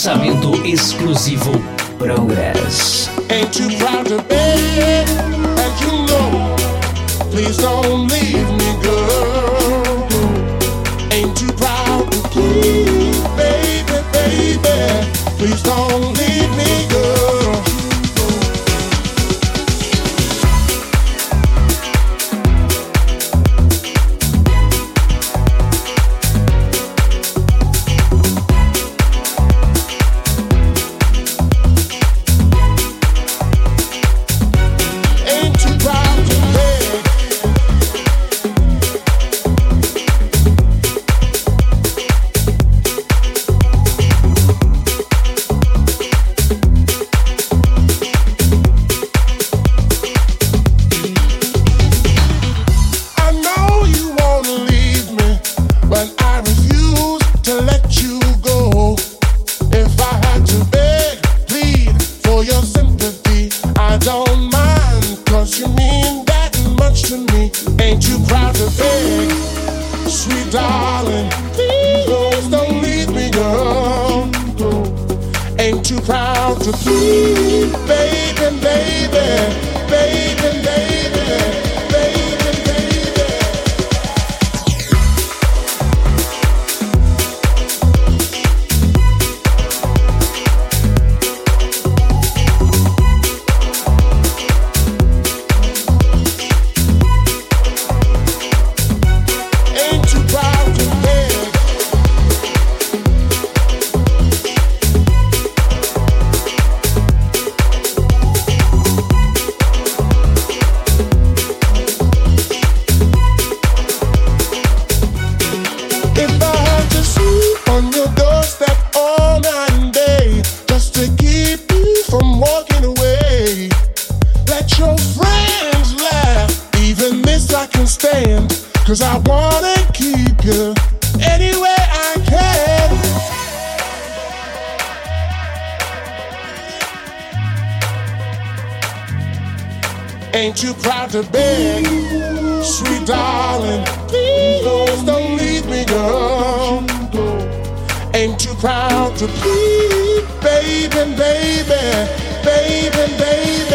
lançamento exclusivo. Ain't you proud to beg, sweet darling? Please don't leave me, girl. Ain't you proud to plead, baby, baby, baby, baby?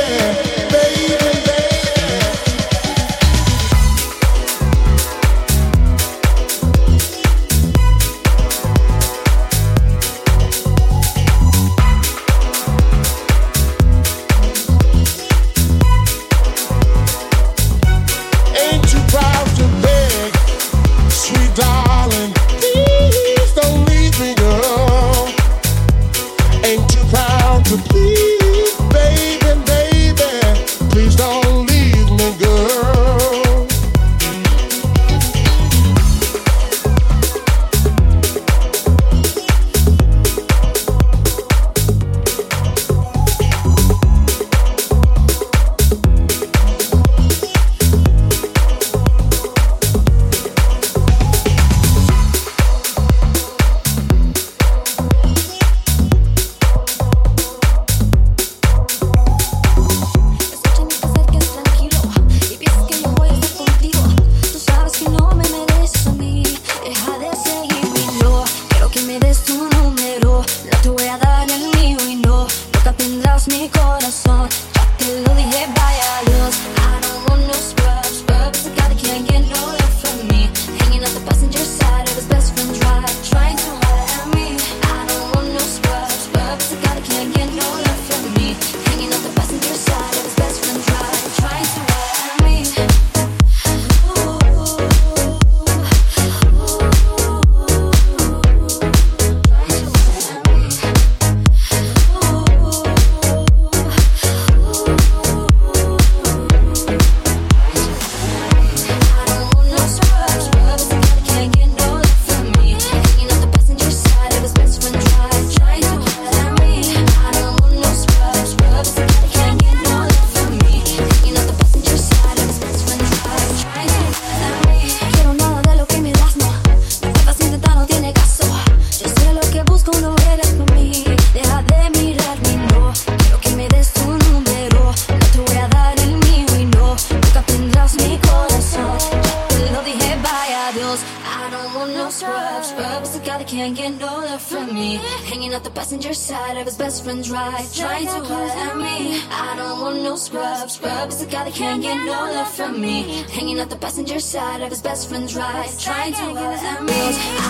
best friends right, trying to use a me.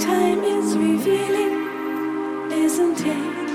Time is revealing, isn't it?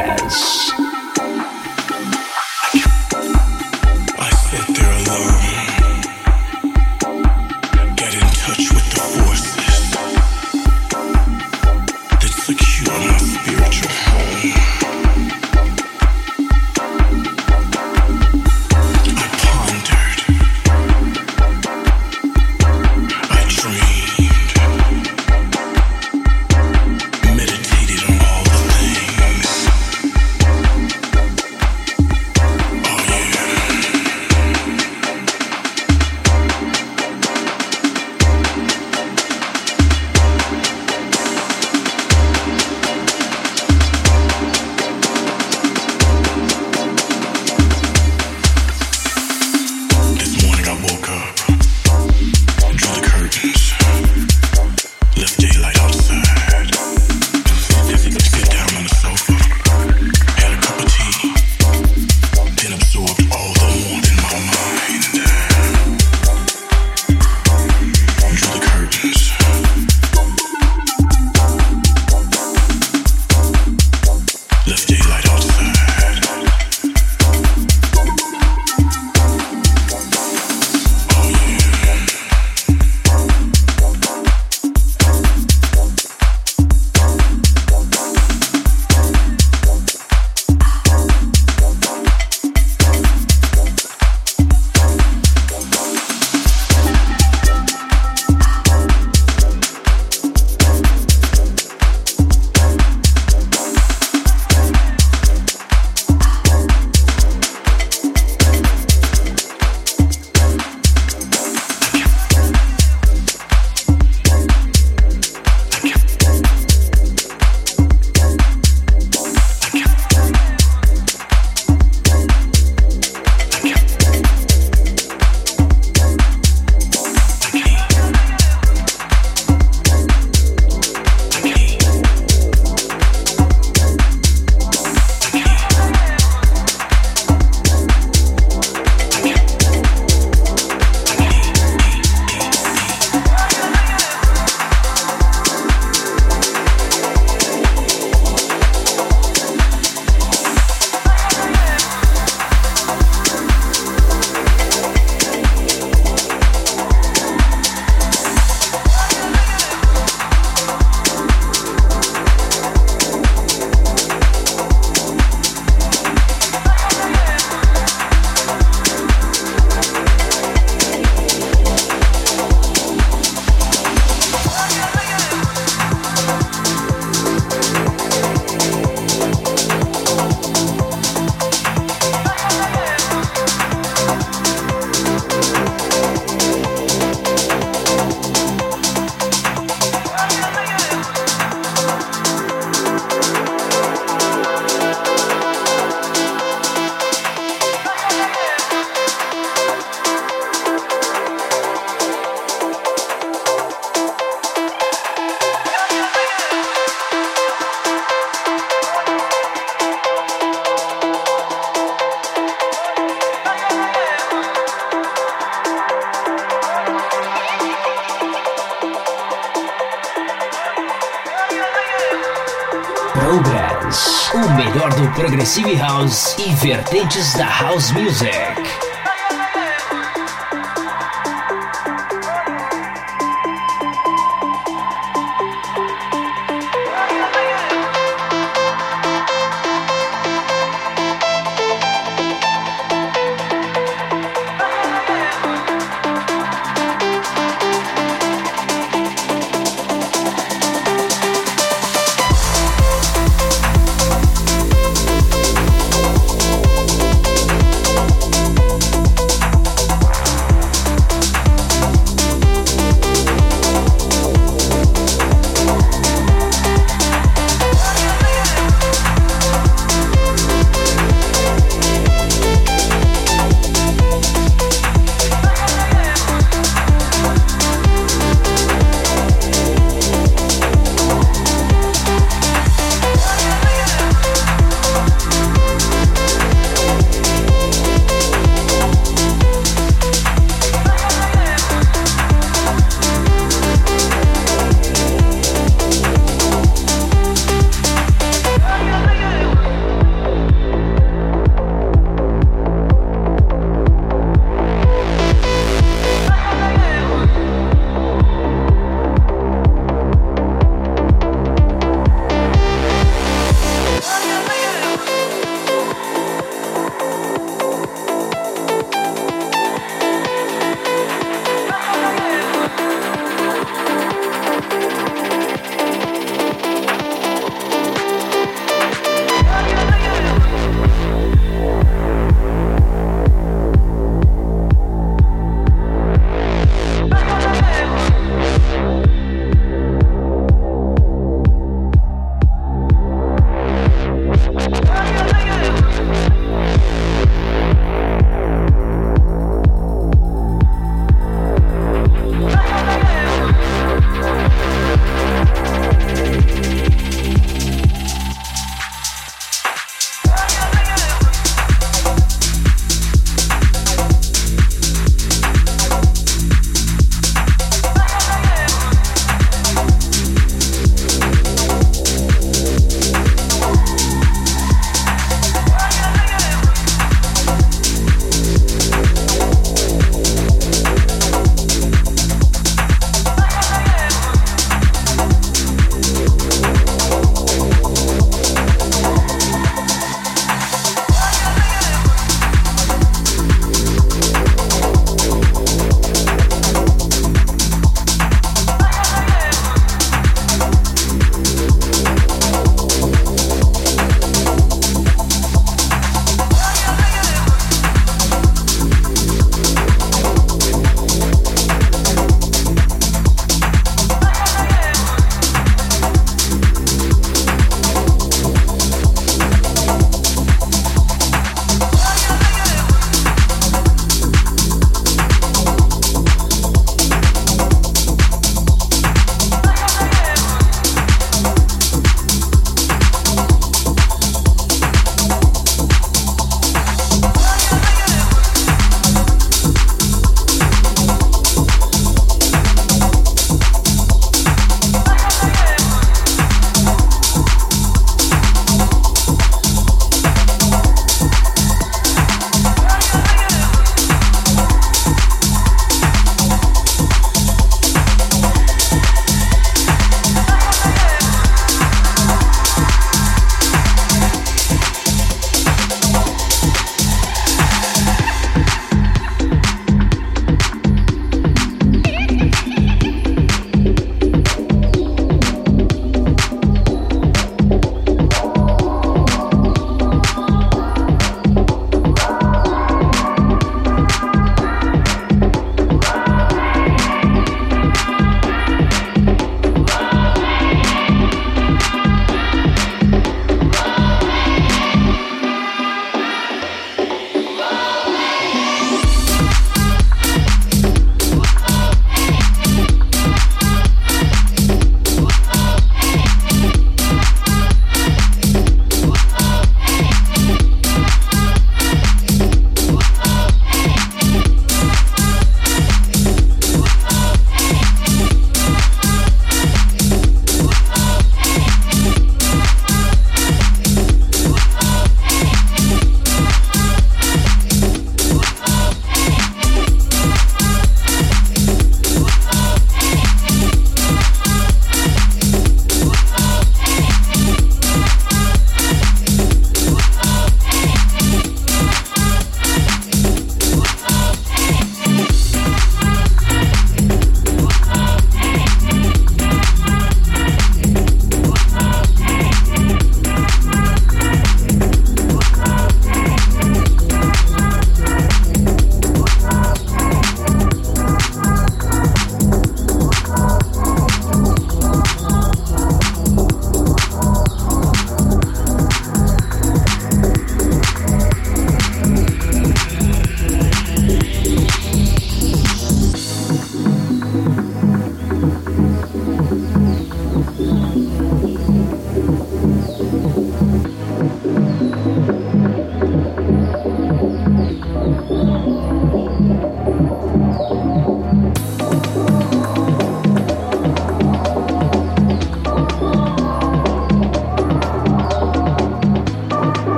Jazz. Progress. Progressive House e vertentes da House Music.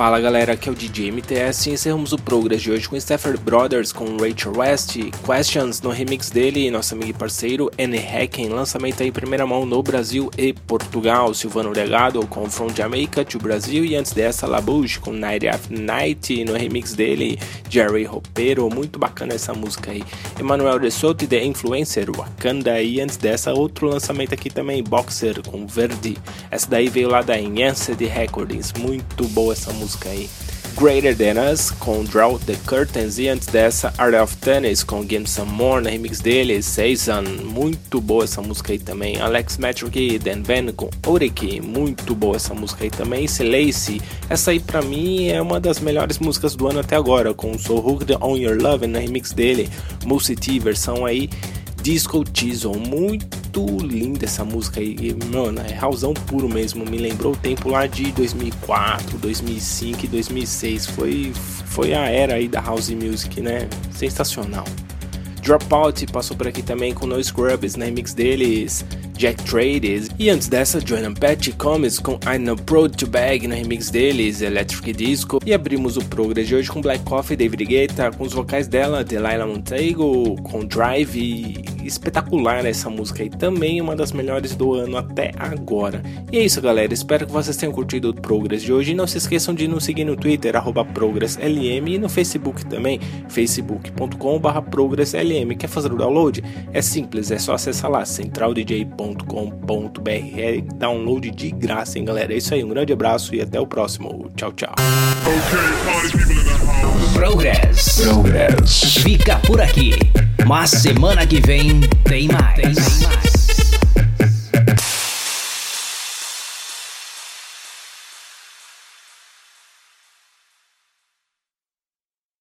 Fala galera, aqui é o DJ MTS e encerramos o Progress de hoje com Stafford Brothers com Rachel West, Questions no remix dele nosso amigo e parceiro N. Hacken, lançamento aí em primeira mão no Brasil e Portugal, Silvano Legado com From Jamaica to Brasil e antes dessa Labouche com Night After Night no remix dele, Jerry Ropero, muito bacana essa música aí, Emmanuel de Soto e The Influencer, Wakanda e antes dessa outro lançamento aqui também, Boxer com Verde, essa daí veio lá da Enhanced Recordings, muito boa essa música aí. Greater Than Us com Draw the Curtains e antes dessa Art of Tennis com Game Some More na remix dele, Season, muito boa essa música aí também. Alex Metric e Dan Van com Oreki, muito boa essa música aí também. Lacy, essa aí pra mim é uma das melhores músicas do ano até agora, com So Hooked On Your Love na remix dele, Mulcity versão aí Disco Diesel, muito linda essa música aí, mano, é rausão puro mesmo, me lembrou o tempo lá de 2004, 2005 e 2006, foi, foi a era aí da house music, né, sensacional. Dropout passou por aqui também com No Scrubs na remix deles, Jack Trades. E antes dessa, Joanna Patch Comes com I'm Not Proud to Bag no remix deles, Electric Disco. E abrimos o Progress de hoje com Black Coffee e David Guetta, com os vocais dela, Delilah Montego, com Drive. Espetacular essa música aí, também uma das melhores do ano até agora. E é isso, galera. Espero que vocês tenham curtido o Progress de hoje. E não se esqueçam de nos seguir no Twitter, ProgressLM, e no Facebook também, facebook.com.br ProgressLM. Quer fazer o download? É simples, é só acessar lá, centraldj.com www.radiocultura.com.br. Download de graça, hein, galera? É isso aí, um grande abraço e até o próximo. Tchau, tchau. Progress. Progress. Fica por aqui. Mas semana que vem tem mais. Tem mais.